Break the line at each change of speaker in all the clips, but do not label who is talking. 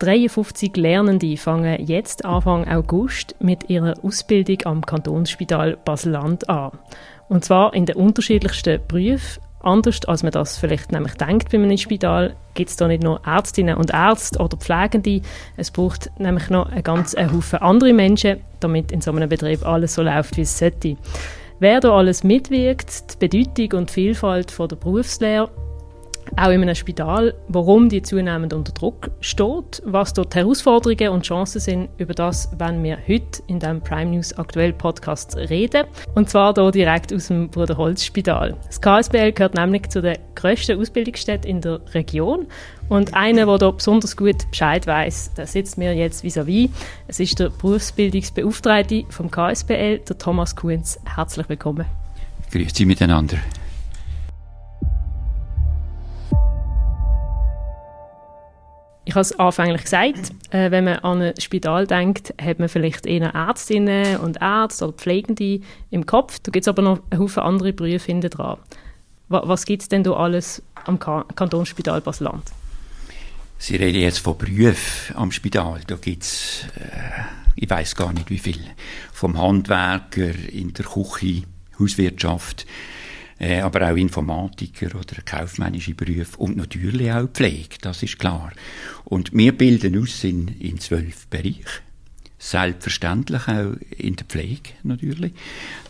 53 Lernende fangen jetzt Anfang August mit ihrer Ausbildung am Kantonsspital Basel-Land an. Und zwar in den unterschiedlichsten Berufen. Anders als man das vielleicht nämlich denkt bei einem Spital, gibt es da nicht nur Ärztinnen und Ärzte oder Pflegende. Es braucht nämlich noch einen ganzen Haufen andere Menschen, damit in so einem Betrieb alles so läuft, wie es sollte. Wer da alles mitwirkt, die Bedeutung und die Vielfalt von der Berufslehre auch in einem Spital, warum die zunehmend unter Druck steht, was dort Herausforderungen und Chancen sind, über das werden wir heute in dem Prime News aktuell Podcast reden. Und zwar hier direkt aus dem Bruderholz Spital. Das KSBL gehört nämlich zu den grössten Ausbildungsstätten in der Region und einer, der da besonders gut Bescheid weiß, der sitzt mir jetzt vis-à-vis. -vis. Es ist der Berufsbildungsbeauftragte vom KSBL, der Thomas Kuhns. Herzlich willkommen.
Grüezi miteinander.
Ich habe es anfänglich gesagt, äh, wenn man an ein Spital denkt, hat man vielleicht eher Ärztinnen und Ärzte oder Pflegende im Kopf. Da gibt es aber noch einen Haufen andere Berufe hinten dran. Was, gibt es denn da alles am Ka Kantonsspital Basel-Land?
Sie reden jetzt von Berufen am Spital. Da gibt es, äh, ich weiß gar nicht wie viel. Vom Handwerker in der Küche, Hauswirtschaft, äh, aber auch Informatiker oder kaufmännische Berufe und natürlich auch Pflege, das ist klar. Und wir bilden aus in, in zwölf Bereichen. Selbstverständlich auch in der Pflege natürlich.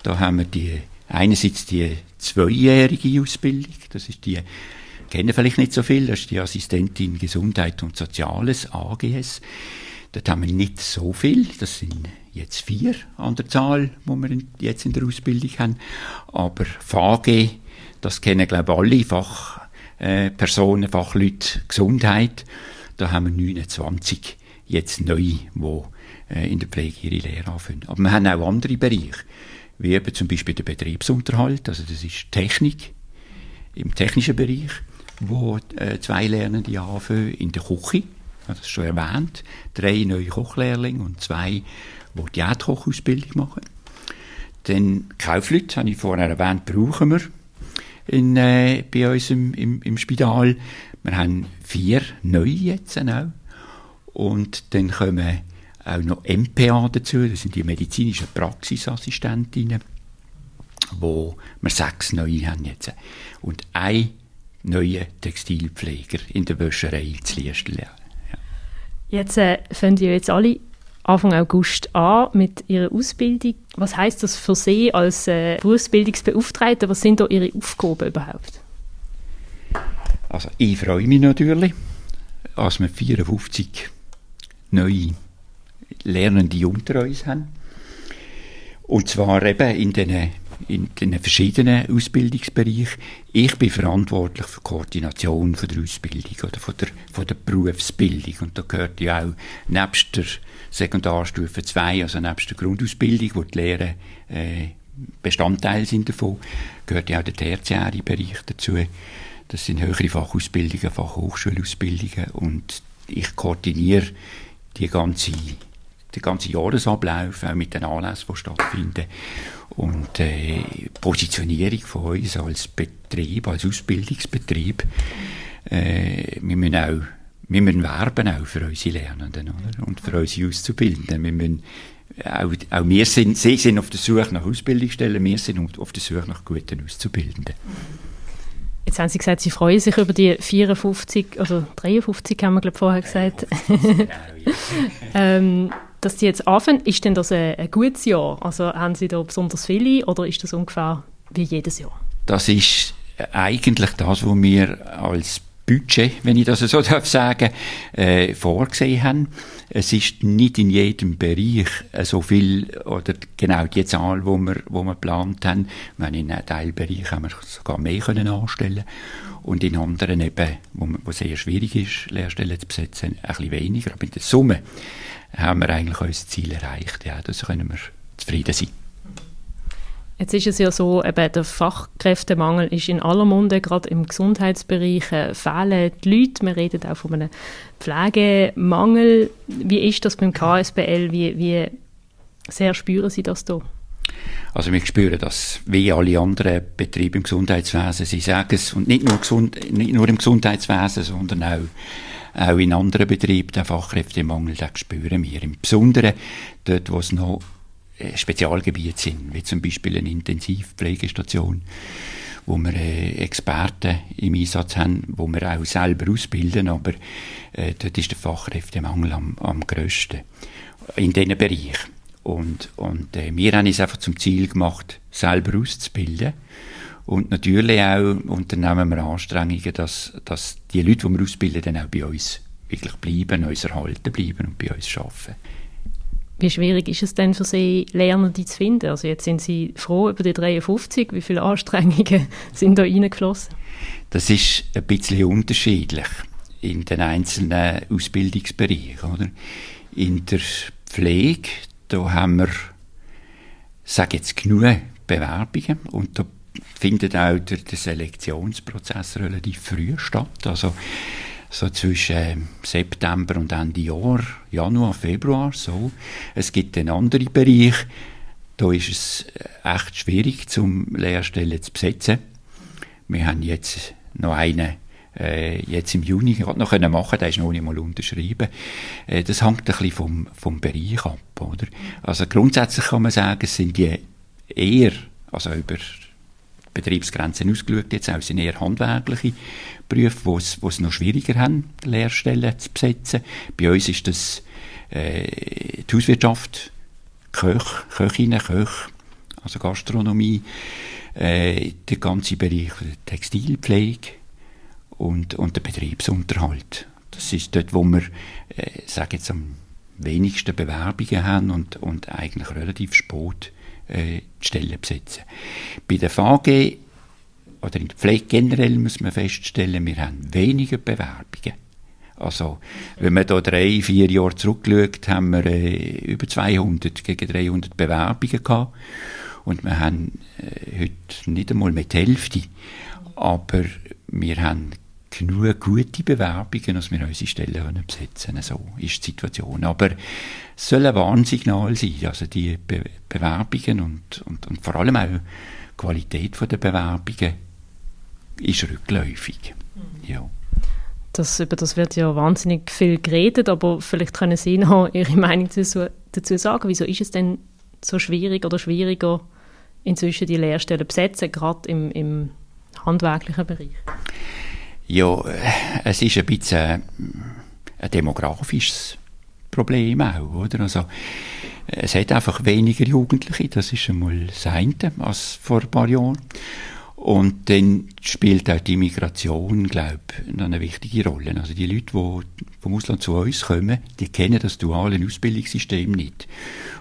Da haben wir die, einerseits die zweijährige Ausbildung, das ist die, kennen vielleicht nicht so viel, das ist die Assistentin Gesundheit und Soziales, AGS. Dort haben wir nicht so viel, das sind jetzt vier an der Zahl, die wir jetzt in der Ausbildung haben. Aber VG, das kennen glaube ich alle Fachpersonen, äh, Fachleute Gesundheit. Da haben wir 29 jetzt neu, die äh, in der Pflege ihre Lehre anfangen. Aber wir haben auch andere Bereiche, wie eben zum Beispiel der Betriebsunterhalt, also das ist Technik, im technischen Bereich, wo äh, zwei Lernende anfangen, in der Küche, das schon erwähnt, drei neue Kochlehrlinge und zwei die Diätkochausbildung machen. Dann Kaufleute, habe ich vorher erwähnt, brauchen wir in, äh, bei uns im, im, im, Spital. Wir haben vier neue jetzt auch. Und dann kommen auch noch MPA dazu, das sind die medizinischen Praxisassistentinnen, wo wir sechs neue haben jetzt. Und ein neuer Textilpfleger in der Wäscherei zu Liestel.
Jetzt äh, fangen ihr jetzt alle Anfang August an mit ihrer Ausbildung. Was heißt das für Sie als äh, Berufsbildungsbeauftragter? Was sind da Ihre Aufgaben überhaupt?
Also ich freue mich natürlich, als wir 54 neue Lernende unter uns haben. Und zwar eben in den in den verschiedenen Ausbildungsbereichen. Ich bin verantwortlich für die Koordination von der Ausbildung oder von der, von der Berufsbildung. Und da gehört ja auch nebst der Sekundarstufe 2, also nebst der Grundausbildung, wo die Lehre äh, Bestandteil sind davon, gehört ja auch der tertiäre Bereich dazu. Das sind höhere Fachausbildungen, Fachhochschulausbildungen und ich koordiniere die ganze, den ganzen Jahresablauf, auch mit den Anlässen, die stattfinden und äh, Positionierung von uns als Betrieb, als Ausbildungsbetrieb. Äh, wir müssen auch wir müssen werben auch für unsere Lernenden oder? und für unsere Auszubildenden. Wir müssen auch, auch wir sind, sie sind auf der Suche nach Ausbildungsstellen, wir sind auf der Suche nach guten Auszubildenden.
Jetzt haben Sie gesagt, Sie freuen sich über die 54 oder 53, haben wir glaube vorher gesagt. ähm, dass Sie jetzt anfangen, ist denn das ein, ein gutes Jahr? Also haben Sie da besonders viele oder ist das ungefähr wie jedes Jahr?
Das ist eigentlich das, was wir als Budget, wenn ich das so darf sagen, äh, vorgesehen haben. Es ist nicht in jedem Bereich äh, so viel oder genau die Zahl, wo wir, wo wir geplant haben. Haben in einem Teilbereich haben wir sogar mehr können anstellen und in anderen eben, wo, wo sehr schwierig ist, Lehrstellen zu besetzen, ein bisschen weniger. Aber in der Summe haben wir eigentlich unser Ziel erreicht. Ja, da können wir zufrieden sein.
Jetzt ist es ja so, eben der Fachkräftemangel ist in aller Munde, gerade im Gesundheitsbereich äh, fehlen die Leute. Wir reden auch von einem Pflegemangel. Wie ist das beim KSBL? Wie, wie sehr spüren Sie das da?
Also wir spüren das wie alle anderen Betriebe im Gesundheitswesen. Sie sagen es, und nicht nur, gesund, nicht nur im Gesundheitswesen, sondern auch auch in anderen Betrieben, den Fachkräftemangel, den spüren wir. Im Besonderen dort, wo es noch äh, Spezialgebiete sind, wie zum Beispiel eine Intensivpflegestation, wo wir äh, Experten im Einsatz haben, wo wir auch selber ausbilden, aber äh, dort ist der Fachkräftemangel am, am grössten in diesen Bereich. Und, und äh, wir haben es einfach zum Ziel gemacht, selber auszubilden. Und natürlich auch unternehmen wir Anstrengungen, dass, dass die Leute, die wir ausbilden, dann auch bei uns wirklich bleiben, uns erhalten bleiben und bei uns arbeiten.
Wie schwierig ist es denn für Sie, Lernende zu finden? Also jetzt sind Sie froh über die 53. Wie viele Anstrengungen sind da reingeflossen?
Das ist ein bisschen unterschiedlich in den einzelnen Ausbildungsbereichen. Oder? In der Pflege, da haben wir, sage jetzt, genug Bewerbungen und da findet auch der, der Selektionsprozess relativ früh statt. Also so zwischen September und Ende Jahr, Januar, Februar, so. Es gibt einen anderen Bereich, da ist es echt schwierig, zum Lehrstellen zu besetzen. Wir haben jetzt noch einen äh, jetzt im Juni gerade noch können machen der ist noch nicht mal unterschrieben. Äh, das hängt ein bisschen vom, vom Bereich ab, oder? Also grundsätzlich kann man sagen, es sind die eher, also über Betriebsgrenzen ausgeschaut, jetzt auch sind eher handwerkliche Berufe, wo es, wo es noch schwieriger haben, Lehrstellen zu besetzen. Bei uns ist das äh, die Hauswirtschaft, Köch, Köchinnen, Köch, also Gastronomie, äh, der ganze Bereich der Textilpflege, und, und der Betriebsunterhalt. Das ist dort, wo wir, äh, sage jetzt, am wenigsten Bewerbungen haben und, und eigentlich relativ spät äh, die Stellen besetzen. Bei der VG oder in der Pflege generell muss man feststellen, wir haben weniger Bewerbungen. Also, wenn man da drei, vier Jahre zurückschaut, haben wir äh, über 200 gegen 300 Bewerbungen gehabt. Und wir haben äh, heute nicht einmal mit der Hälfte. Aber wir haben genug gute Bewerbungen, dass wir unsere Stellen können besetzen können. So ist die Situation. Aber es soll ein Warnsignal sein. Also die Be Bewerbungen und, und, und vor allem auch die Qualität der Bewerbungen ist rückläufig. Mhm. Ja.
Das, über das wird ja wahnsinnig viel geredet, aber vielleicht können Sie noch Ihre Meinung dazu, dazu sagen. Wieso ist es denn so schwierig oder schwieriger, inzwischen die Lehrstellen besetzen, gerade im, im handwerklichen Bereich?
Ja, es ist ein bisschen ein demografisches Problem auch, oder? Also, es hat einfach weniger Jugendliche, das ist einmal das eine, als vor ein paar Jahren. Und dann spielt auch die Migration, glaube ich, eine wichtige Rolle. Also die Leute, die vom Ausland zu uns kommen, die kennen das duale Ausbildungssystem nicht.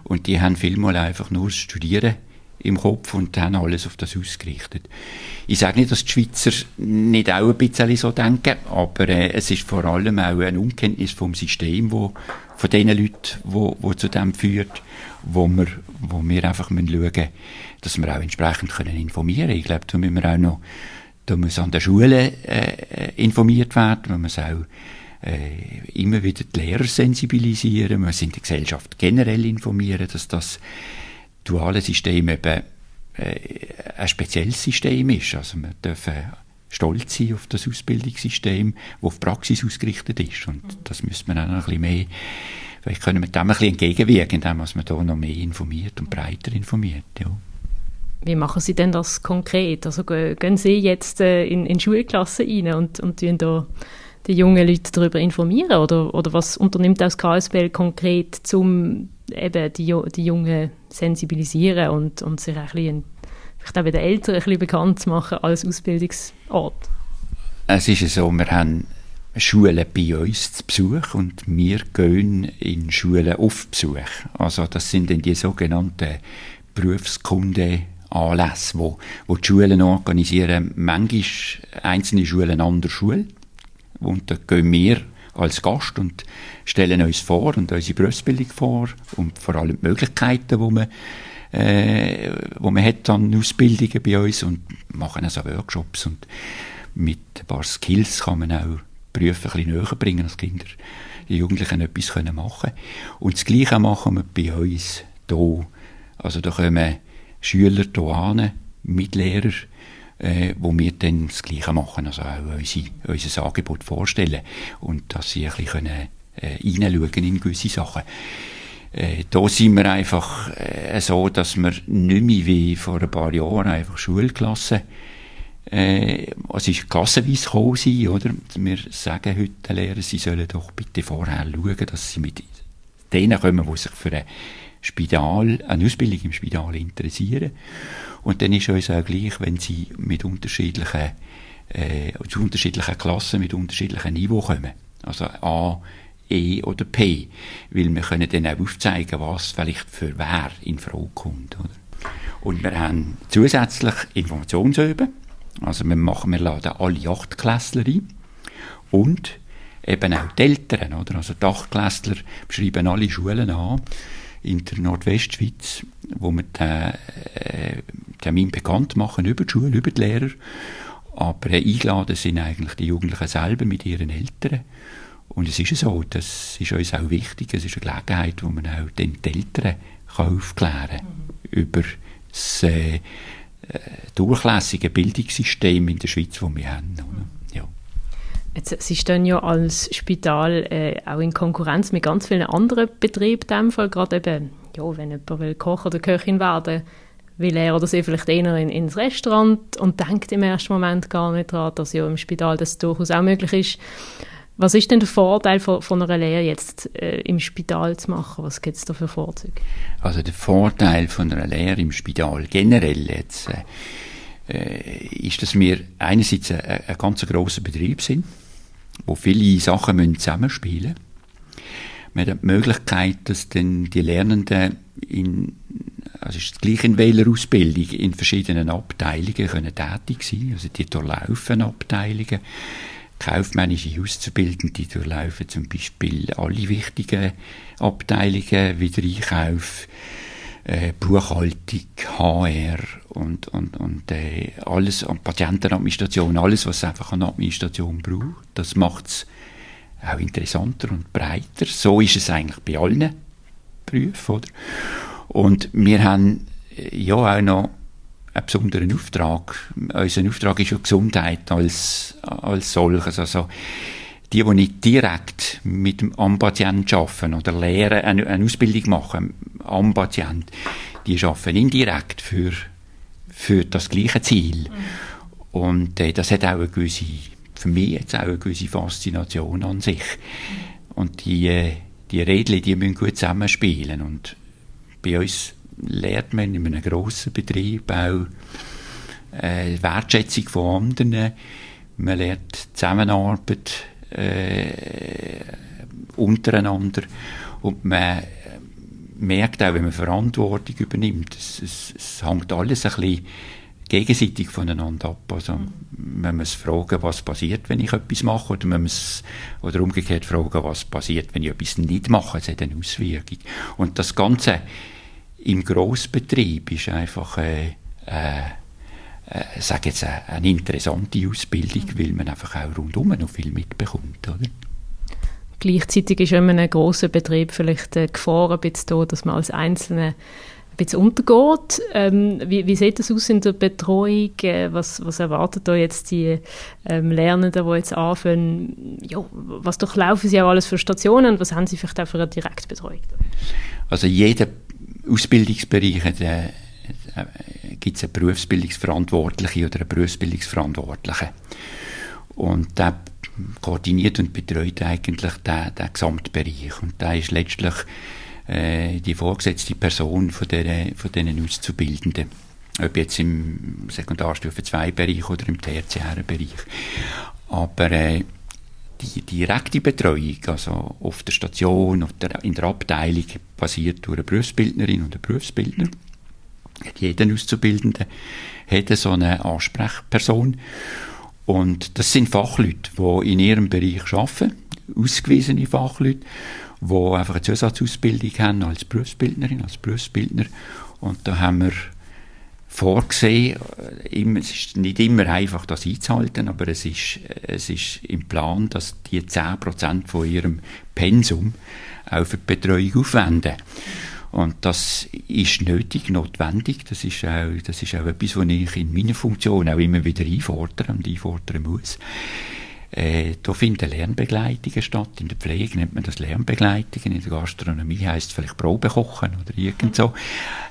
Und die haben vielmal einfach nur das Studieren im Kopf und haben alles auf das ausgerichtet. Ich sage nicht, dass die Schweizer nicht auch ein bisschen so denken, aber äh, es ist vor allem auch eine Unkenntnis vom System, wo, von den Leuten, wo, wo zu dem führt, wo wir, wo wir einfach müssen schauen dass wir auch entsprechend können informieren können. Ich glaube, da müssen wir auch noch da muss an der Schule äh, informiert werden, man muss auch äh, immer wieder die Lehrer sensibilisieren, man muss in der Gesellschaft generell informieren, dass das duale System eben äh, ein spezielles System ist. Also wir dürfen stolz sein auf das Ausbildungssystem, das auf Praxis ausgerichtet ist. Und das müssen wir auch noch ein bisschen mehr, vielleicht können wir dem ein bisschen entgegenwirken, indem man da noch mehr informiert und breiter informiert. Ja.
Wie machen Sie denn das konkret? Also gehen Sie jetzt äh, in, in Schulklassen rein und, und da die jungen Leute darüber informieren? Oder, oder was unternimmt das KSBL konkret, um eben die, die Jungen sensibilisieren und, und sich ein bisschen, vielleicht auch bei den Eltern ein bisschen bekannt zu machen als Ausbildungsort?
Es ist so, wir haben Schulen bei uns zu Besuch und wir gehen in Schulen auf Besuch. Also das sind dann die sogenannten Berufskunde Anlässe, wo, wo die Schulen organisieren, manchmal einzelne Schulen an der Schule. Und da gehen wir als Gast und stellen uns vor und unsere Berufsbildung vor und vor allem die Möglichkeiten, die man, äh, wo man hat an Ausbildungen bei uns und machen also Workshops und mit ein paar Skills kann man auch Berufe ein bisschen näher bringen, dass Kinder, die Jugendlichen etwas können machen Und das Gleiche machen wir bei uns hier. Also da kommen Schüler hier an, mit Lehrern, äh, wo wir dann das Gleiche machen, also auch unsere, unser Angebot vorstellen und dass sie ein bisschen können, äh, reinschauen in gewisse Sachen. Äh, da sind wir einfach äh, so, dass wir nicht mehr wie vor ein paar Jahren einfach Schulklassen äh, es ist klassenweise gekommen oder? Wir sagen heute den Lehrern, sie sollen doch bitte vorher schauen, dass sie mit denen kommen, die sich für ein Spital, eine Ausbildung im Spital interessieren. Und dann ist uns auch gleich, wenn sie mit unterschiedlichen, äh, zu unterschiedlichen Klassen, mit unterschiedlichen Niveau kommen. Also A, E oder P. Weil wir können dann auch aufzeigen, was vielleicht für wer in Frage kommt, oder? Und wir haben zusätzlich Informationsüben. Also wir machen, wir laden alle Achtklässler ein. Und eben auch die Eltern, oder? Also die Achtklässler schreiben alle Schulen an in der Nordwestschweiz, wo wir den äh, Termin bekannt machen über die Schule, über die Lehrer. Aber eingeladen sind eigentlich die Jugendlichen selber mit ihren Eltern. Und es ist so, das ist uns auch wichtig, es ist eine Gelegenheit, wo man auch den Eltern kann aufklären kann mhm. über das äh, äh, durchlässige Bildungssystem in der Schweiz, das wir haben. Ja.
Jetzt, Sie stehen ja als Spital äh, auch in Konkurrenz mit ganz vielen anderen Betrieben, in dem Fall gerade eben, ja, wenn jemand will Koch oder Köchin werden will er oder sie vielleicht eher in, ins Restaurant und denkt im ersten Moment gar nicht daran, dass ja im Spital das durchaus auch möglich ist. Was ist denn der Vorteil von, von einer Lehre jetzt äh, im Spital zu machen? Was gibt es da für Vorzüge?
Also der Vorteil von einer Lehre im Spital generell jetzt äh, äh ist, dass wir einerseits ein, ein ganz grosser Betrieb sind, wo viele Sachen müssen zusammenspielen müssen. Wir haben die Möglichkeit, dass dann die Lernenden in also ist gleich in welcher Ausbildung in verschiedenen Abteilungen können tätig sein, also die durchlaufen Abteilungen kaufmännische Auszubildende durchlaufen zum Beispiel alle wichtigen Abteilungen wie der Einkauf, äh, Buchhaltung, HR und, und, und äh, alles an Patientenadministration, alles, was es einfach an Administration braucht. Das macht es auch interessanter und breiter. So ist es eigentlich bei allen Berufen. Oder? Und wir haben äh, ja auch noch einen besonderen Auftrag. Unser Auftrag ist ja Gesundheit als, als solches. Also, die, die nicht direkt mit dem am Patient arbeiten oder lehren, eine, eine Ausbildung machen am Patient, die arbeiten indirekt für, für das gleiche Ziel. Mhm. Und äh, das hat auch eine gewisse, für mich jetzt auch eine gewisse Faszination an sich. Und die, äh, die Rädchen, die müssen gut zusammenspielen. Und bei uns lernt man in einem grossen Betrieb auch äh, Wertschätzung von anderen. Man lernt Zusammenarbeit äh, untereinander und man merkt auch, wenn man Verantwortung übernimmt, es, es, es hängt alles ein bisschen gegenseitig voneinander ab. Also, mhm. man muss fragen, was passiert, wenn ich etwas mache, oder man muss, oder umgekehrt fragen, was passiert, wenn ich etwas nicht mache. Es hat eine Auswirkung. Und das Ganze im Grossbetrieb ist einfach, äh, äh, äh, sag jetzt, eine, eine interessante Ausbildung, mhm. weil man einfach auch rundum noch viel mitbekommt, oder?
Gleichzeitig ist in einem grossen Betrieb vielleicht die Gefahr ein bisschen da, dass man als Einzelne ein bisschen untergeht. Ähm, wie, wie, sieht das aus in der Betreuung? Äh, was, was erwartet da jetzt die ähm, Lernenden, die jetzt anfangen? Ja, was durchlaufen sie auch alles für Stationen und was haben sie vielleicht auch für eine Direktbetreuung?
Also jeder Ausbildungsbereich äh, äh, gibt es einen Berufsbildungsverantwortlichen oder einen Berufsbildungsverantwortlichen. Und der koordiniert und betreut eigentlich den, den Gesamtbereich. Und da ist letztlich äh, die vorgesetzte Person von, der, von diesen Auszubildenden. Ob jetzt im Sekundarstufe 2 Bereich oder im tertiären Bereich. Aber äh, die direkte Betreuung, also auf der Station, auf der, in der Abteilung, passiert durch eine Berufsbildnerin und einen Berufsbildner. Jeder Auszubildende hat so eine Ansprechperson. Und das sind Fachleute, die in ihrem Bereich arbeiten, ausgewiesene Fachleute, die einfach eine Zusatzausbildung haben als Berufsbildnerin, als Berufsbildner. Und da haben wir vorgesehen. Es ist nicht immer einfach, das einzuhalten, aber es ist, es ist im Plan, dass die 10% von ihrem Pensum auch für die Betreuung aufwenden. Und das ist nötig, notwendig. Das ist auch, das ist auch etwas, was ich in meiner Funktion auch immer wieder einfordere und einfordern muss. Äh, da finden Lernbegleitungen statt. In der Pflege nennt man das Lernbegleitungen. In der Gastronomie heißt es vielleicht Probekochen oder irgend so.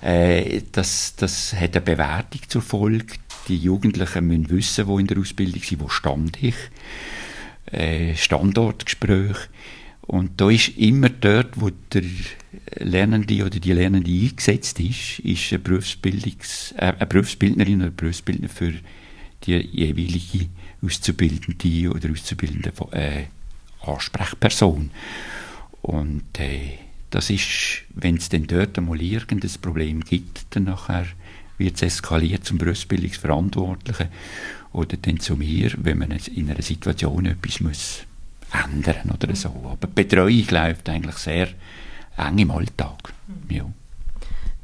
Äh, das, das hat eine Bewertung zur Folge. Die Jugendlichen müssen wissen, wo in der Ausbildung sind, wo stand ich. Äh, Standortgespräch. Und da ist immer dort, wo der Lernende oder die Lernende eingesetzt ist, ist eine, Berufsbildungs-, äh, eine Berufsbildnerin oder Berufsbildner für die jeweilige Auszubildende oder Auszubildende äh, Ansprechperson. Und äh, das ist, wenn es dann dort einmal irgendein Problem gibt, dann nachher wird es eskaliert zum Berufsbildungsverantwortlichen oder dann zu mir, wenn man in einer Situation etwas muss ändern oder so. Aber die Betreuung läuft eigentlich sehr eng im Alltag. Mhm. Ja.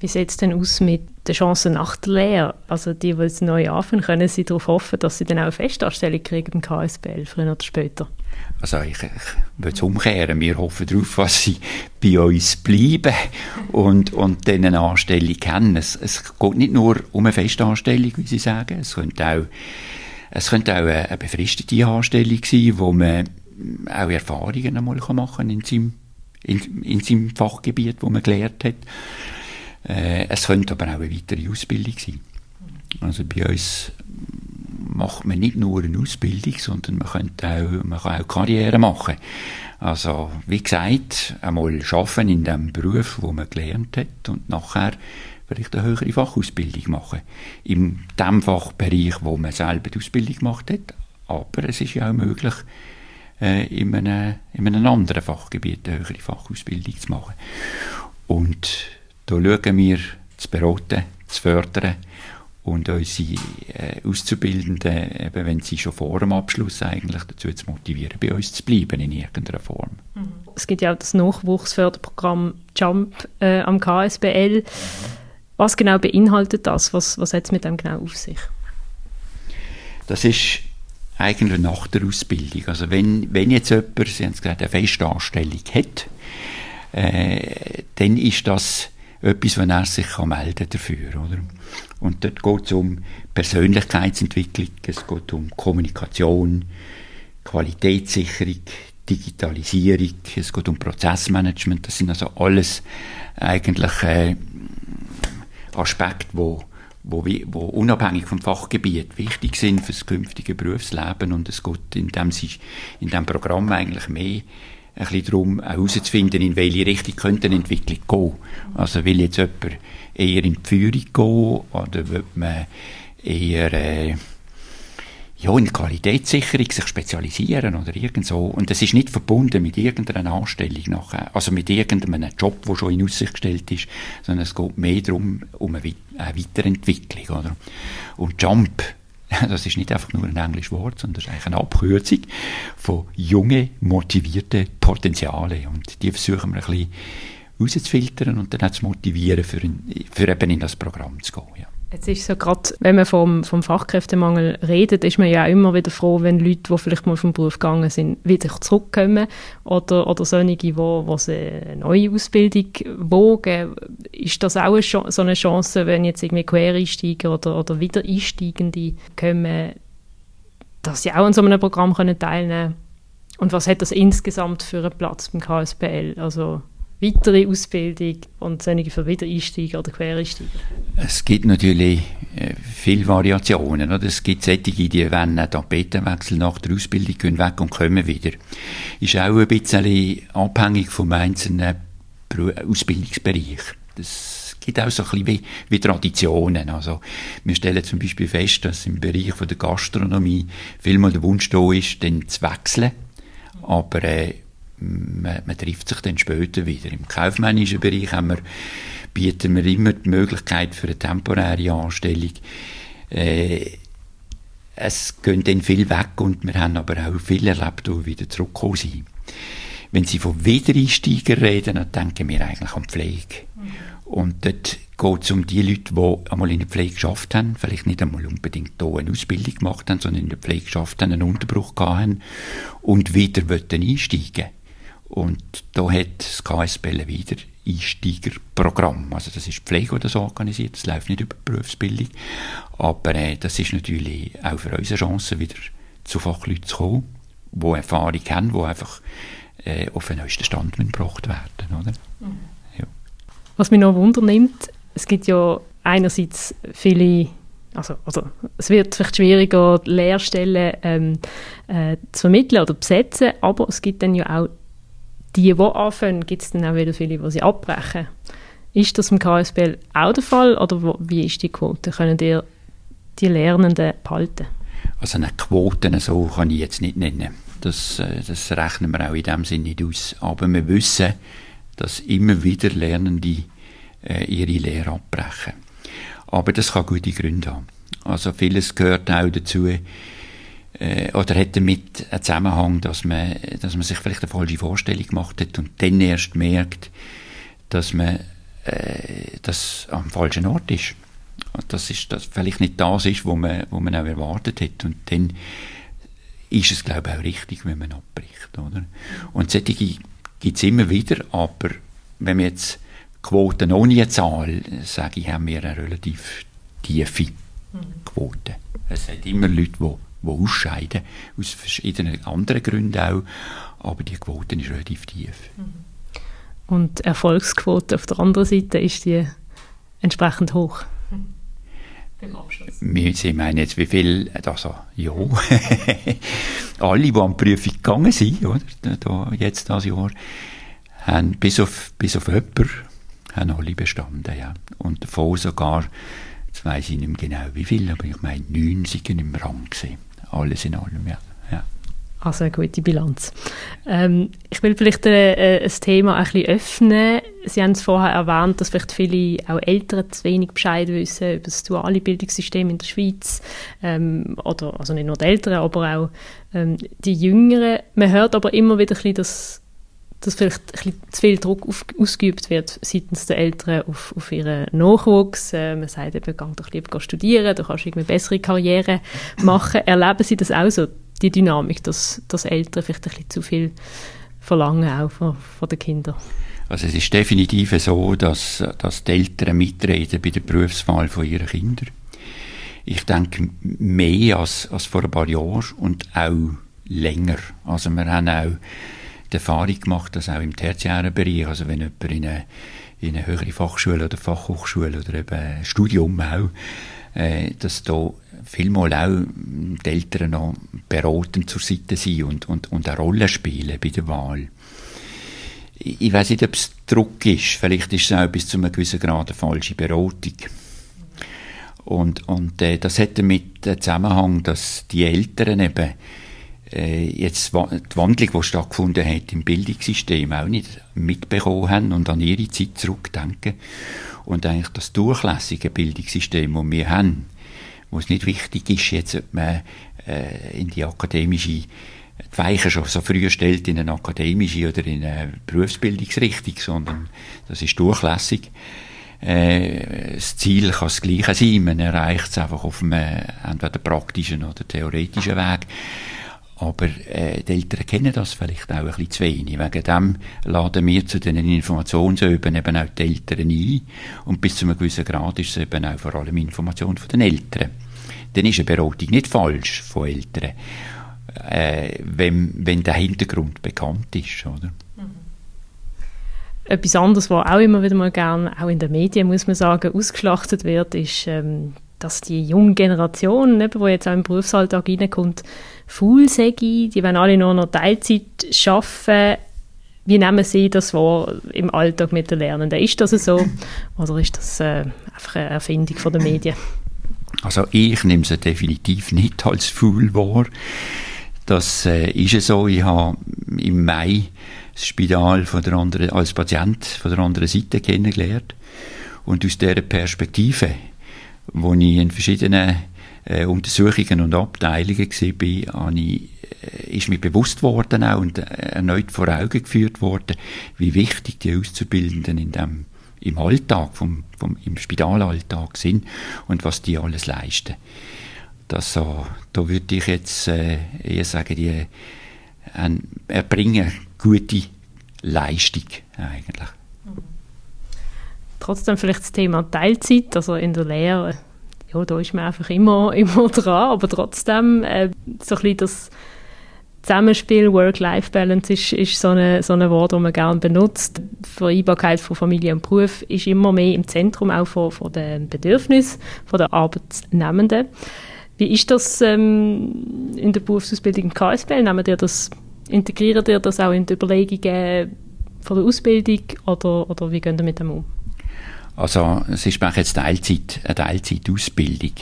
Wie sieht es denn aus mit den Chancen nach der Lehre? Also die, die jetzt neu anfangen, können sie darauf hoffen, dass sie dann auch eine Festanstellung kriegen im KSBL, früher oder später?
Also ich, ich würde es umkehren. Wir hoffen darauf, dass sie bei uns bleiben und, und dann eine Anstellung haben. Es, es geht nicht nur um eine Festanstellung, wie Sie sagen. Es könnte auch, es könnte auch eine, eine befristete Anstellung sein, wo man auch Erfahrungen einmal machen kann in seinem, in, in seinem Fachgebiet, wo man gelernt hat. Äh, es könnte aber auch eine weitere Ausbildung sein. Also bei uns macht man nicht nur eine Ausbildung, sondern man, könnte auch, man kann auch Karriere machen. Also, wie gesagt, einmal arbeiten in dem Beruf, wo man gelernt hat und nachher vielleicht eine höhere Fachausbildung machen. In dem Fachbereich, wo man selber die Ausbildung gemacht hat. Aber es ist ja auch möglich, äh, in, einem, in einem anderen Fachgebiet eine höhere Fachausbildung zu machen. Und da schauen wir zu beraten, zu fördern und unsere äh, Auszubildenden, eben, wenn sie schon vor dem Abschluss eigentlich dazu zu motivieren, bei uns zu bleiben in irgendeiner Form.
Mhm. Es gibt ja auch das Nachwuchsförderprogramm JUMP äh, am KSBL. Was genau beinhaltet das? Was, was hat es mit dem genau auf sich?
Das ist eigentlich nach der Ausbildung. Also wenn, wenn jetzt jemand, Sie haben es gesagt, eine Festanstellung hat, äh, dann ist das etwas, wenn er sich kann melden dafür, oder? Und dort geht es um Persönlichkeitsentwicklung, es geht um Kommunikation, Qualitätssicherung, Digitalisierung, es geht um Prozessmanagement, das sind also alles eigentlich äh, Aspekte, wo wo, wo unabhängig vom Fachgebiet wichtig sind für das künftige Berufsleben und es geht in dem, in dem Programm eigentlich mehr ein bisschen darum, herauszufinden, in welche Richtung könnte eine Entwicklung gehen. Also will jetzt jemand eher in die Führung gehen oder will man eher äh, ja, in Qualitätssicherung sich spezialisieren oder irgend so. Und das ist nicht verbunden mit irgendeiner Anstellung nachher, also mit irgendeinem Job, der schon in Aussicht gestellt ist, sondern es geht mehr darum, um eine, eine Weiterentwicklung, oder? Und Jump, das ist nicht einfach nur ein englisches Wort, sondern das ist eigentlich eine Abkürzung von junge, motivierte Potenziale. Und die versuchen wir ein bisschen rauszufiltern und dann auch zu motivieren, für, ein, für eben in das Programm zu gehen. Ja.
Jetzt ist so gerade, wenn man vom, vom Fachkräftemangel redet, ist man ja auch immer wieder froh, wenn Leute, die vielleicht mal vom Beruf gegangen sind, wieder zurückkommen oder, oder solche, die, die eine neue Ausbildung wogen. Ist das auch eine, so eine Chance, wenn jetzt irgendwie Quereinsteiger oder, oder Wiedereinsteigende kommen, dass sie auch an so einem Programm teilnehmen können? Und was hat das insgesamt für einen Platz beim KSBL? Also weitere Ausbildung und solche für Wiedereinsteiger oder Quereinsteiger?
Es gibt natürlich äh, viele Variationen. Oder? Es gibt solche, die wenn einen Tapetenwechsel nach der Ausbildung gehen weg und kommen wieder. Ist auch ein bisschen abhängig vom einzelnen Ausbildungsbereich. Das gibt auch so ein bisschen wie, wie Traditionen. Also, wir stellen zum Beispiel fest, dass im Bereich von der Gastronomie vielmal der Wunsch da ist, dann zu wechseln. Aber äh, man, man, trifft sich dann später wieder. Im kaufmännischen Bereich haben wir, bieten wir immer die Möglichkeit für eine temporäre Anstellung. Äh, es gehen dann viel weg und wir haben aber auch viel erlebt, die wieder zurückgekommen sind. Wenn Sie von Wiedereinsteigern reden, dann denken wir eigentlich an Pflege. Mhm. Und dort geht es um die Leute, die einmal in der Pflege geschafft haben, vielleicht nicht einmal unbedingt hier eine Ausbildung gemacht haben, sondern in der Pflege geschafft haben, einen Unterbruch gehabt haben und wieder einsteigen wollen. Und da hat das KSBL wieder Berufseinsteigerprogramm. Also das ist Pflege oder so organisiert, das läuft nicht über Berufsbildung, aber äh, das ist natürlich auch für uns eine Chance, wieder zu Fachleuten zu kommen, die Erfahrung haben, die einfach äh, auf den neuesten Stand gebracht werden. Oder? Mhm.
Ja. Was mich noch wundernimmt, es gibt ja einerseits viele also, also es wird vielleicht schwieriger, Lehrstellen ähm, äh, zu vermitteln oder besetzen, aber es gibt dann ja auch die, die anfangen, gibt es dann auch wieder viele, die sie abbrechen. Ist das im KSBL auch der Fall oder wo, wie ist die Quote? Können ihr die Lernenden behalten?
Also eine Quote so kann ich jetzt nicht nennen. Das, äh, das rechnen wir auch in dem Sinne nicht aus. Aber wir wissen, dass immer wieder Lernende äh, ihre Lehre abbrechen. Aber das kann gute Gründe haben. Also vieles gehört auch dazu, äh, oder hat damit einen Zusammenhang, dass man, dass man sich vielleicht eine falsche Vorstellung gemacht hat und dann erst merkt, dass man äh, das am falschen Ort ist. Und das ist das vielleicht nicht das ist, was man, wo man auch erwartet hat. Und dann ist es, glaube ich, auch richtig, wenn man abbricht. Oder? Und solche gibt es immer wieder, aber wenn wir jetzt Quoten ohne Zahl, sage ich, haben wir eine relativ tiefe Quote. Es hat immer Leute, die, die ausscheiden, aus verschiedenen anderen Gründen auch, aber die Quote ist relativ tief.
Und die Erfolgsquote auf der anderen Seite ist die entsprechend hoch?
Sie meinen jetzt, wie viel, also, ja, alle, die an die Prüfung gegangen sind, oder, da, jetzt das Jahr, haben bis auf, bis auf jemanden, haben alle bestanden, ja. Und davon sogar Jetzt weiss ich nicht mehr genau wie viel, aber ich meine, neun sind im Rang gesehen. Alles in allem, ja. ja.
Also eine gute Bilanz. Ähm, ich will vielleicht äh, äh, ein Thema ein bisschen öffnen. Sie haben es vorher erwähnt, dass vielleicht viele auch Eltern zu wenig Bescheid wissen über das duale Bildungssystem in der Schweiz. Ähm, oder, also nicht nur die Eltern, aber auch ähm, die Jüngeren. Man hört aber immer wieder ein bisschen, dass dass vielleicht ein bisschen zu viel Druck auf, ausgeübt wird seitens der Eltern auf, auf ihren Nachwuchs. Äh, man sagt eben, geh doch lieber studieren, du kannst irgendwie bessere Karriere machen. Erleben Sie das auch so, die Dynamik, dass, dass Eltern vielleicht ein bisschen zu viel verlangen auch von, von den Kindern?
Also es ist definitiv so, dass, dass die Eltern mitreden bei der Berufswahl von ihren Kindern. Ich denke mehr als, als vor ein paar Jahren und auch länger. Also wir haben auch die Erfahrung gemacht, dass auch im tertiären Bereich, also wenn jemand in eine, in eine höhere Fachschule oder Fachhochschule oder eben ein Studium auch, äh, dass da vielmal auch die Eltern noch beratend zur Seite sind und, und, und eine Rolle spielen bei der Wahl. Ich, ich weiß nicht, ob es Druck ist. Vielleicht ist es auch bis zu einem gewissen Grad eine falsche Beratung. Und, und äh, das hat damit den Zusammenhang, dass die Eltern eben äh, jetzt die Wandlung, die stattgefunden hat im Bildungssystem, auch nicht mitbekommen haben und an ihre Zeit zurückdenken. Und eigentlich das durchlässige Bildungssystem, das wir haben, wo es nicht wichtig ist, jetzt, ob man äh, in die akademische die Weichen schon so früh stellt in eine akademische oder in eine Berufsbildungsrichtung, sondern das ist durchlässig. Äh, das Ziel kann das gleiche sein, man erreicht es einfach auf einem entweder praktischen oder theoretischen Weg. Aber äh, die Eltern kennen das vielleicht auch ein bisschen zu wenig. Wegen dem laden wir zu den Informationsöben eben auch die Eltern ein. Und bis zu einem gewissen Grad ist es eben auch vor allem Information von den Eltern. Dann ist eine Beratung nicht falsch von Eltern, äh, wenn, wenn der Hintergrund bekannt ist. Oder?
Etwas anderes, was auch immer wieder mal gerne, auch in den Medien, muss man sagen, ausgeschlachtet wird, ist, ähm, dass die junge Generation, die jetzt auch im Berufsalltag reinkommt, faul sei, die wollen alle nur noch Teilzeit arbeiten. Wie nehmen Sie das wahr im Alltag mit den Lernenden? Ist das so oder ist das äh, einfach eine Erfindung von den Medien?
Also ich nehme sie definitiv nicht als faul wahr. Das äh, ist so. Ich habe im Mai das Spital von der anderen, als Patient von der anderen Seite kennengelernt. Und aus dieser Perspektive, wo ich in verschiedenen äh, Untersuchungen und Abteilungen war, ich, äh, ist mir bewusst worden auch und äh, erneut vor Augen geführt worden, wie wichtig die Auszubildenden in dem, im Alltag, vom, vom, im Spitalalltag sind und was die alles leisten. Das, so, da würde ich jetzt äh, eher sagen, die äh, erbringen gute Leistung eigentlich.
Trotzdem vielleicht das Thema Teilzeit, also in der Lehre, ja, da ist man einfach immer, immer dran, aber trotzdem äh, so ein das Zusammenspiel, Work-Life-Balance ist, ist so, eine, so ein Wort, das man gerne benutzt. Die Vereinbarkeit von Familie und Beruf ist immer mehr im Zentrum auch von, von den Bedürfnissen der Arbeitsnehmenden. Wie ist das ähm, in der Berufsausbildung im KSB? Nehmen ihr das, integriert ihr das auch in die Überlegungen von der Ausbildung oder, oder wie gehen ihr mit dem um?
Also es ist jetzt Teilzeit, eine Teilzeitausbildung.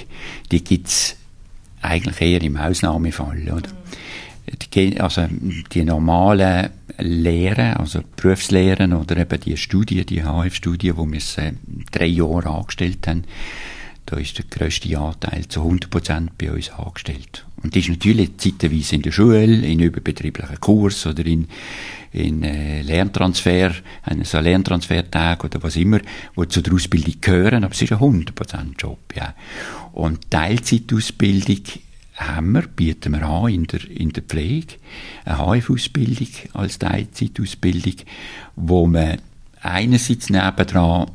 Die gibt es eigentlich eher im Ausnahmefall. Oder? Also die normalen Lehren, also Berufslehren oder eben die Studien, die HF-Studien, wo wir es äh, drei Jahre angestellt haben, da ist der grösste Anteil zu 100% bei uns angestellt. Und das ist natürlich zeitweise in der Schule, in überbetrieblichen Kurs oder in, in äh, Lerntransfer, so Lerntransfertag oder was immer, wo zu der Ausbildung gehören, aber es ist ein 100% Job, ja. Und Teilzeitausbildung haben wir, bieten wir an in der, in der Pflege, eine HF-Ausbildung als Teilzeitausbildung, wo man einerseits nebendran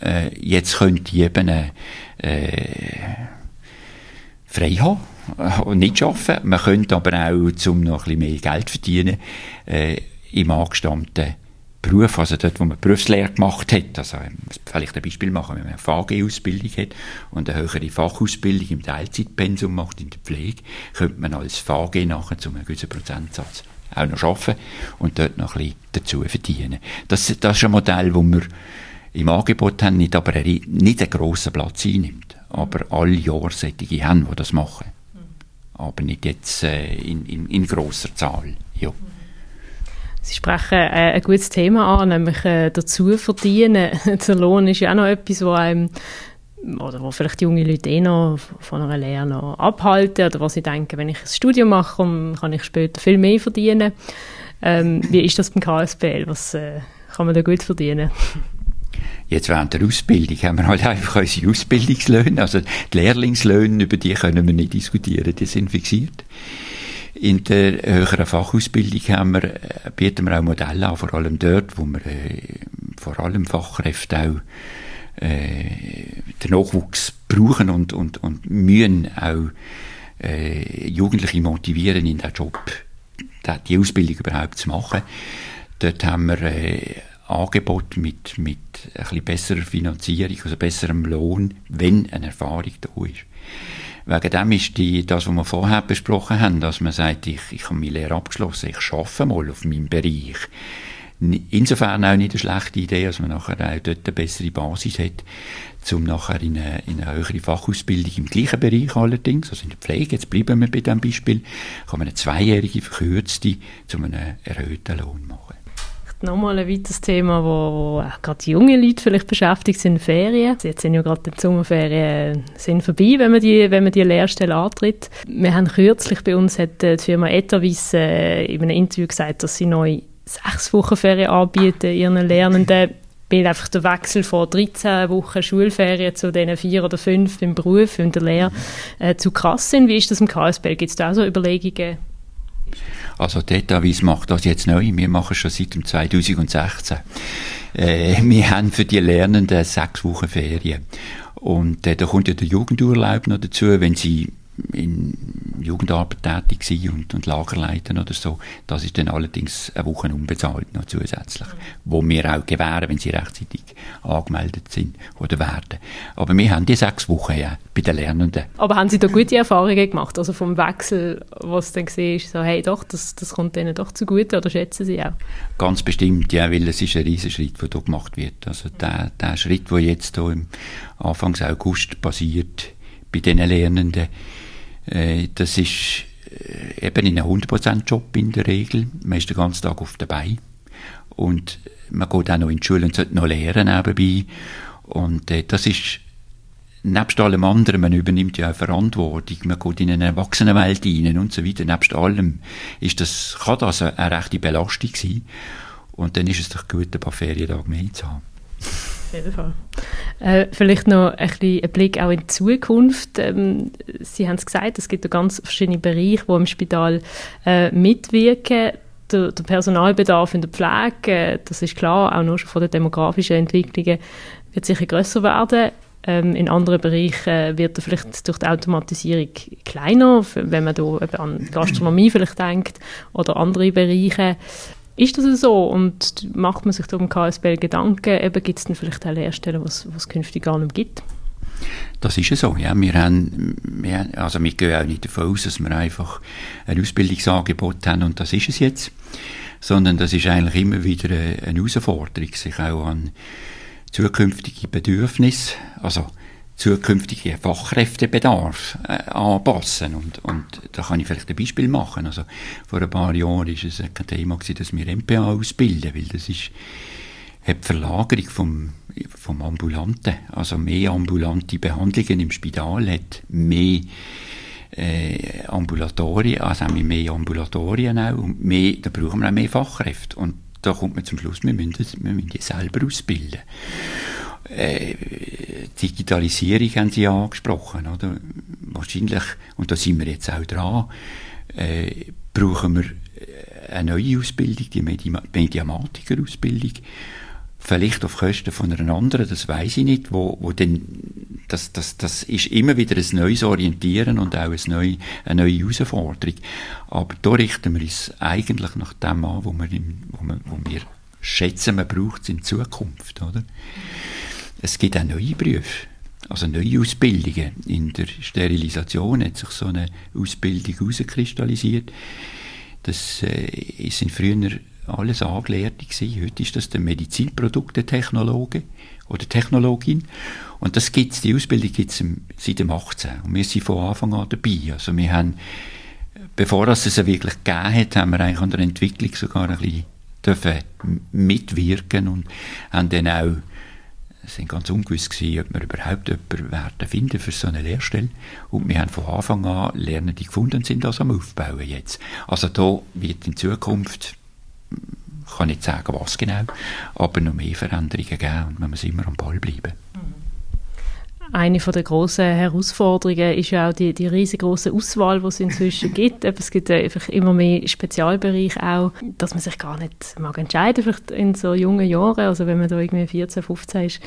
äh, jetzt könnte ich eben äh, frei haben und nicht arbeiten. Man könnte aber auch, um noch ein bisschen mehr Geld verdienen, äh, im angestammten Beruf, also dort, wo man Berufslehre gemacht hat, also vielleicht ein Beispiel machen, wenn man eine VG-Ausbildung hat und eine höhere Fachausbildung im Teilzeitpensum macht in der Pflege, könnte man als VG nachher zu einem gewissen Prozentsatz auch noch arbeiten und dort noch ein bisschen dazu verdienen. Das, das ist ein Modell, das wir im Angebot haben, nicht aber einen, nicht einen grossen Platz einnimmt, aber alle Jahre solche haben, die das machen. Aber nicht jetzt äh, in, in, in grosser Zahl. Ja.
Sie sprechen äh, ein gutes Thema an, nämlich äh, dazu verdienen. Der Lohn ist ja auch noch etwas, wo einem oder wo vielleicht junge Leute eh noch von einer Lehre noch abhalten oder was sie denken, wenn ich ein Studium mache, kann ich später viel mehr verdienen. Ähm, wie ist das beim KSBL? Was äh, kann man da gut verdienen?
Jetzt während der Ausbildung haben wir halt einfach unsere Ausbildungslöhne, also die Lehrlingslöhne, über die können wir nicht diskutieren, die sind fixiert. In der höheren Fachausbildung haben wir, äh, bieten wir auch Modelle an, vor allem dort, wo wir äh, vor allem Fachkräfte auch äh, den Nachwuchs brauchen und, und, und mühen auch äh, Jugendliche motivieren, in den Job, die Ausbildung überhaupt zu machen. Dort haben wir äh, Angebot mit, mit ein bisschen besserer Finanzierung, also besserem Lohn, wenn eine Erfahrung da ist. Wegen dem ist die, das, was wir vorher besprochen haben, dass man sagt, ich, ich habe meine Lehre abgeschlossen, ich arbeite mal auf meinem Bereich. Insofern auch nicht eine schlechte Idee, dass man nachher auch dort eine bessere Basis hat, um nachher in eine, in eine höhere Fachausbildung im gleichen Bereich allerdings, also in der Pflege, jetzt bleiben wir bei diesem Beispiel, kann man eine zweijährige verkürzte zu einem erhöhten Lohn machen
nochmal ein weiteres Thema, wo, wo gerade junge Leute vielleicht beschäftigt sind, Ferien. Jetzt sind ja gerade die Sommerferien sind vorbei, wenn man die, wenn man die Lehrstelle antritt. Wir haben kürzlich bei uns hat die Firma Etavis äh, in einem Interview gesagt, dass sie neu sechs Wochen Ferien anbieten ihren Lernenden weil einfach der Wechsel von 13 Wochen Schulferien zu diesen vier oder fünf im Beruf, in der Lehre, äh, zu krass sind. Wie ist das im KSB? Gibt es da auch so Überlegungen?
Also Detavis macht das jetzt neu. Wir machen es schon seit 2016. Äh, wir haben für die Lernenden sechs Wochen Ferien. Und äh, da kommt ja der Jugendurlaub noch dazu, wenn sie in Jugendarbeit tätig sein und, und Lager leiten oder so. Das ist dann allerdings eine Woche unbezahlt noch zusätzlich, mhm. wo wir auch gewähren, wenn sie rechtzeitig angemeldet sind oder werden. Aber wir haben die sechs Wochen ja bei den Lernenden.
Aber haben Sie da gute Erfahrungen gemacht? Also vom Wechsel, was dann gesehen ist, so hey doch, das, das kommt denen doch zugute oder schätzen Sie auch?
Ganz bestimmt, ja, weil es ist ein riesen Schritt, der hier gemacht wird. Also der, der Schritt, der jetzt hier im Anfang August passiert bei den Lernenden, das ist äh, eben in einem 100%-Job in der Regel. Man ist den ganzen Tag auf dabei. Und man geht auch noch in die Schule und sollte noch lernen nebenbei. Und äh, das ist nebst allem anderen, man übernimmt ja auch Verantwortung, man geht in eine Erwachsenenwelt hinein und so weiter. Nebst allem ist das, kann das eine, eine rechte Belastung sein. Und dann ist es doch gut, ein paar Ferientage mehr zu haben.
Fall. Äh, vielleicht noch ein, bisschen Blick auch in die Zukunft. Ähm, Sie haben es gesagt, es gibt ganz verschiedene Bereiche, die im Spital äh, mitwirken. Der, der, Personalbedarf in der Pflege, äh, das ist klar, auch nur schon von den demografischen Entwicklungen, wird sicher größer werden. Ähm, in anderen Bereichen wird er vielleicht durch die Automatisierung kleiner, wenn man da an Gastronomie vielleicht denkt oder andere Bereiche. Ist das so und macht man sich da im KSB Gedanken, gibt es dann vielleicht auch Lehrstellen, was es künftig gar nicht gibt?
Das ist ja so, ja. Wir haben, wir, also wir gehen auch nicht davon aus, dass wir einfach ein Ausbildungsangebot haben und das ist es jetzt, sondern das ist eigentlich immer wieder eine Herausforderung, sich auch an zukünftige Bedürfnisse, also zukünftige Fachkräftebedarf äh, anpassen. Und, und da kann ich vielleicht ein Beispiel machen. Also vor ein paar Jahren war es kein Thema gewesen, dass wir MPA ausbilden, weil das ist hat die Verlagerung vom, vom Ambulanten, also mehr ambulante Behandlungen im Spital, hat mehr äh, Ambulatorien, also haben wir mehr Ambulatorien auch, und mehr, da brauchen wir auch mehr Fachkräfte. Und da kommt man zum Schluss, wir müssen, wir müssen die selber ausbilden. Äh, Digitalisierung haben Sie angesprochen, oder? Wahrscheinlich, und da sind wir jetzt auch dran, äh, brauchen wir eine neue Ausbildung, die Medi Mediamatiker-Ausbildung, vielleicht auf Kosten von einer anderen, das weiß ich nicht, wo, wo denn, das, das, das ist immer wieder ein neues Orientieren und auch eine neue, eine neue Herausforderung. Aber da richten wir uns eigentlich nach dem an, wo wir, im, wo wir, wo wir schätzen, man braucht es in Zukunft, oder? Es gibt auch neue Berufe, also neue Ausbildungen. In der Sterilisation hat sich so eine Ausbildung herauskristallisiert. Das äh, sind früher alles Angelehrte gewesen. Heute ist das der Medizinproduktentechnologe oder Technologin. Und das gibt's, die Ausbildung gibt es seit dem 18. Und wir sind von Anfang an dabei. Also wir haben, bevor es es wirklich gegeben hat, haben wir eigentlich an der Entwicklung sogar ein bisschen dürfen mitwirken und haben dann auch sind ganz ungewiss ob wir überhaupt jemanden finden für so eine Lehrstelle. Und wir haben von Anfang an Lernende gefunden und sind das am Aufbauen jetzt. Also da wird in Zukunft ich kann nicht sagen, was genau, aber noch mehr Veränderungen geben und man muss immer am Ball bleiben.
Eine der grossen Herausforderungen ist ja auch die, die riesengroße Auswahl, die es inzwischen gibt. Es gibt einfach immer mehr Spezialbereiche auch, dass man sich gar nicht mag entscheiden, vielleicht in so jungen Jahren, also wenn man da irgendwie 14, 15 ist.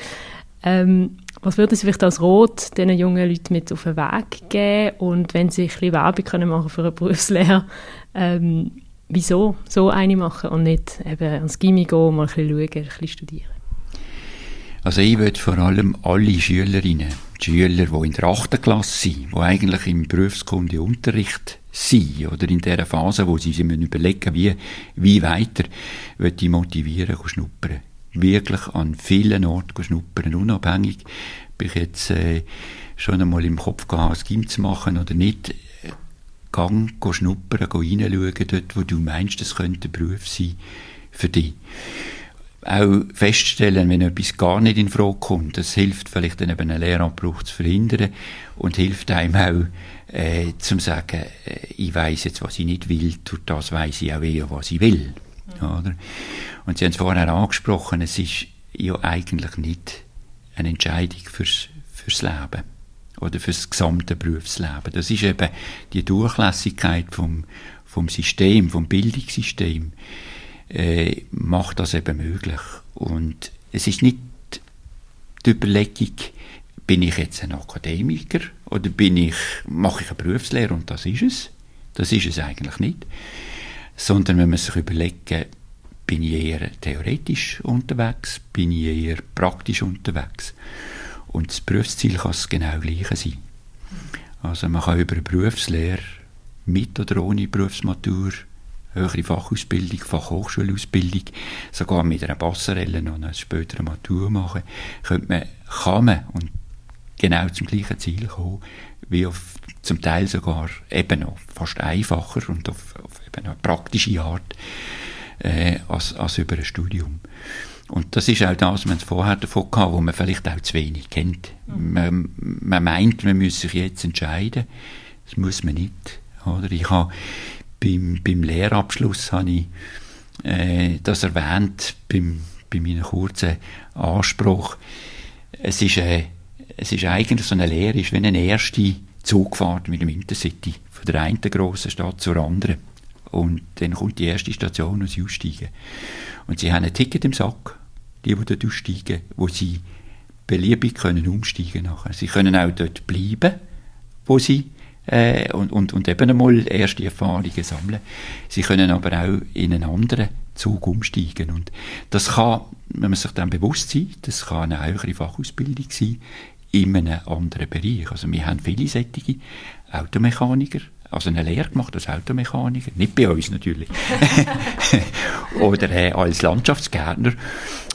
Ähm, was würde Sie vielleicht als Rot diesen jungen Leuten mit auf den Weg geben und wenn Sie ein bisschen Werbung können machen für eine Berufslehre, ähm, wieso so eine machen und nicht eben ans Gimmi gehen, mal ein bisschen schauen, ein bisschen studieren?
Also ich würde vor allem alle Schülerinnen, die Schüler, die in der 8. Klasse sind, die eigentlich im Berufskundeunterricht sind, oder in der Phase, wo sie sich überlegen wie, wie weiter, würde ich motivieren, schnuppern. Wirklich an vielen Orten schnuppern, unabhängig, bin ich jetzt äh, schon einmal im Kopf gehabt, ein Gym zu machen oder nicht, Gang schnuppern, reinschauen, dort, wo du meinst, das könnte ein Beruf sein für dich. Auch feststellen, wenn etwas gar nicht in Frage kommt, das hilft vielleicht dann eben einen Lehrabbruch zu verhindern und hilft einem auch, äh, zum sagen, äh, ich weiß jetzt, was ich nicht will, durch das weiß ich auch eher, was ich will. Mhm. Oder? Und Sie haben es vorher angesprochen, es ist ja eigentlich nicht eine Entscheidung fürs, fürs Leben oder fürs gesamte Berufsleben. Das ist eben die Durchlässigkeit vom, vom System, vom Bildungssystem, äh, macht das eben möglich. Und es ist nicht die Überlegung, bin ich jetzt ein Akademiker oder bin ich, mache ich eine Berufslehre und das ist es. Das ist es eigentlich nicht. Sondern wenn man sich überlegt, bin ich eher theoretisch unterwegs, bin ich eher praktisch unterwegs. Und das Berufsziel kann es genau gleiche sein. Also man kann über eine Berufslehre mit oder ohne Berufsmatur, höhere Fachausbildung, Fachhochschulausbildung, sogar mit einer Passerelle noch eine spätere Matur machen, könnte man, kann man und genau zum gleichen Ziel kommen, wie auf zum Teil sogar eben noch fast einfacher und auf, auf eben eine praktische Art äh, als, als über ein Studium. Und das ist auch das, was man vorher davon gehabt, wo man vielleicht auch zu wenig kennt. Mhm. Man, man, meint, man müsse sich jetzt entscheiden. Das muss man nicht. Oder? Ich habe beim, beim Lehrabschluss habe ich, äh, das erwähnt, beim, bei meinem kurzen Anspruch. Es ist, äh, es ist eigentlich so eine Lehre, ist wie eine erste Zugfahrt mit dem Intercity von der einen grossen Stadt zur anderen. Und dann kommt die erste Station und sie aussteigen. Und sie haben ein Ticket im Sack die, die dort aussteigen, wo sie beliebig können umsteigen nachher. Sie können auch dort bleiben, wo sie äh, und, und, und eben einmal erste Erfahrungen sammeln. Sie können aber auch in einen anderen Zug umsteigen. Und das kann, wenn man sich dann bewusst sein, das kann eine höhere Fachausbildung sein in einem anderen Bereich. Also wir haben viele sättige Automechaniker, also eine Lehre gemacht als Automechaniker, nicht bei uns natürlich, oder äh, als Landschaftsgärtner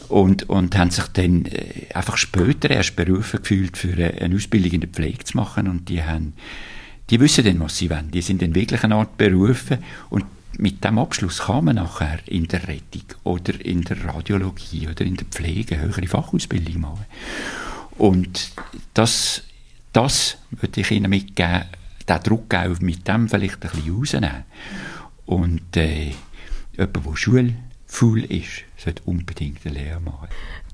und, und haben sich dann äh, einfach später erst berufen gefühlt, für eine, eine Ausbildung in der Pflege zu machen und die haben die wissen dann, was sie wollen. Die sind in wirklich eine Art berufen und mit dem Abschluss kann man nachher in der Rettung oder in der Radiologie oder in der Pflege höhere Fachausbildung machen. Und das, das würde ich Ihnen mitgeben, den Druck auch mit dem vielleicht ein bisschen rausnehmen. Und äh, jemand, der schulfaul ist, sollte unbedingt eine Lehre machen.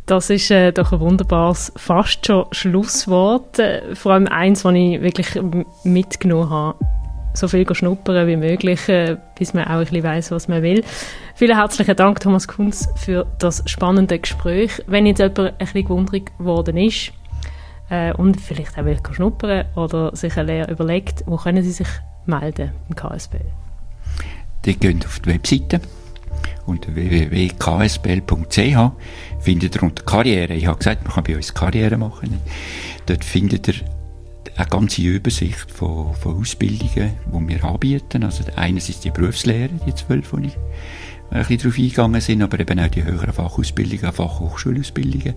Das ist äh, doch ein wunderbares, fast schon Schlusswort. Äh, vor allem eins, was ich wirklich mitgenommen habe. So viel schnuppern wie möglich, äh, bis man auch ein weiss, was man will. Vielen herzlichen Dank, Thomas Kunz, für das spannende Gespräch. Wenn jetzt jemand ein bisschen gewundert geworden ist äh, und vielleicht auch will schnuppern oder sich eine Lehre überlegt, wo können Sie sich melden im KSB?
Die gehen auf die Webseite unter www.ksbl.ch findet ihr unter Karriere. Ich habe gesagt, man kann bei uns Karriere machen. Dort findet ihr eine ganze Übersicht von, von Ausbildungen, die wir anbieten. Also einerseits die Berufslehre, die zwölf, die ich ein bisschen darauf eingegangen sind, aber eben auch die höheren Fachausbildungen, Fachhochschulausbildungen.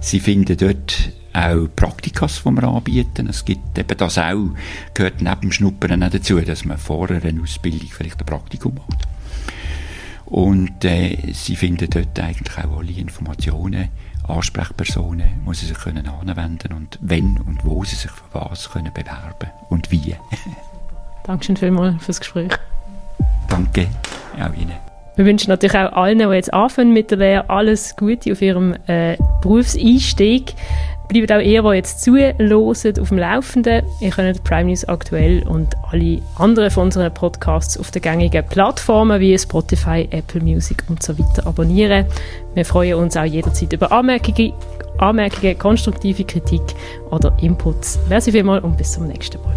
Sie finden dort auch Praktikas, die wir anbieten. Es gibt eben das auch, gehört neben dem Schnuppern auch dazu, dass man vor einer Ausbildung vielleicht ein Praktikum macht. Und äh, sie finden dort eigentlich auch alle Informationen, Ansprechpersonen, wo sie sich können anwenden und wenn und wo sie sich für was können bewerben und wie.
Dankeschön vielmals fürs Gespräch.
Danke, auch Ihnen.
Wir wünschen natürlich auch allen, die jetzt anfangen mit der Lehre, alles Gute auf ihrem äh, Berufseinstieg. Bleibt auch ihr, die jetzt zuhören, auf dem Laufenden. Ihr könnt Prime News aktuell und alle anderen von unseren Podcasts auf den gängigen Plattformen wie Spotify, Apple Music und so weiter abonnieren. Wir freuen uns auch jederzeit über Anmerkungen, Anmerkungen konstruktive Kritik oder Inputs. Merci vielmals und bis zum nächsten Mal.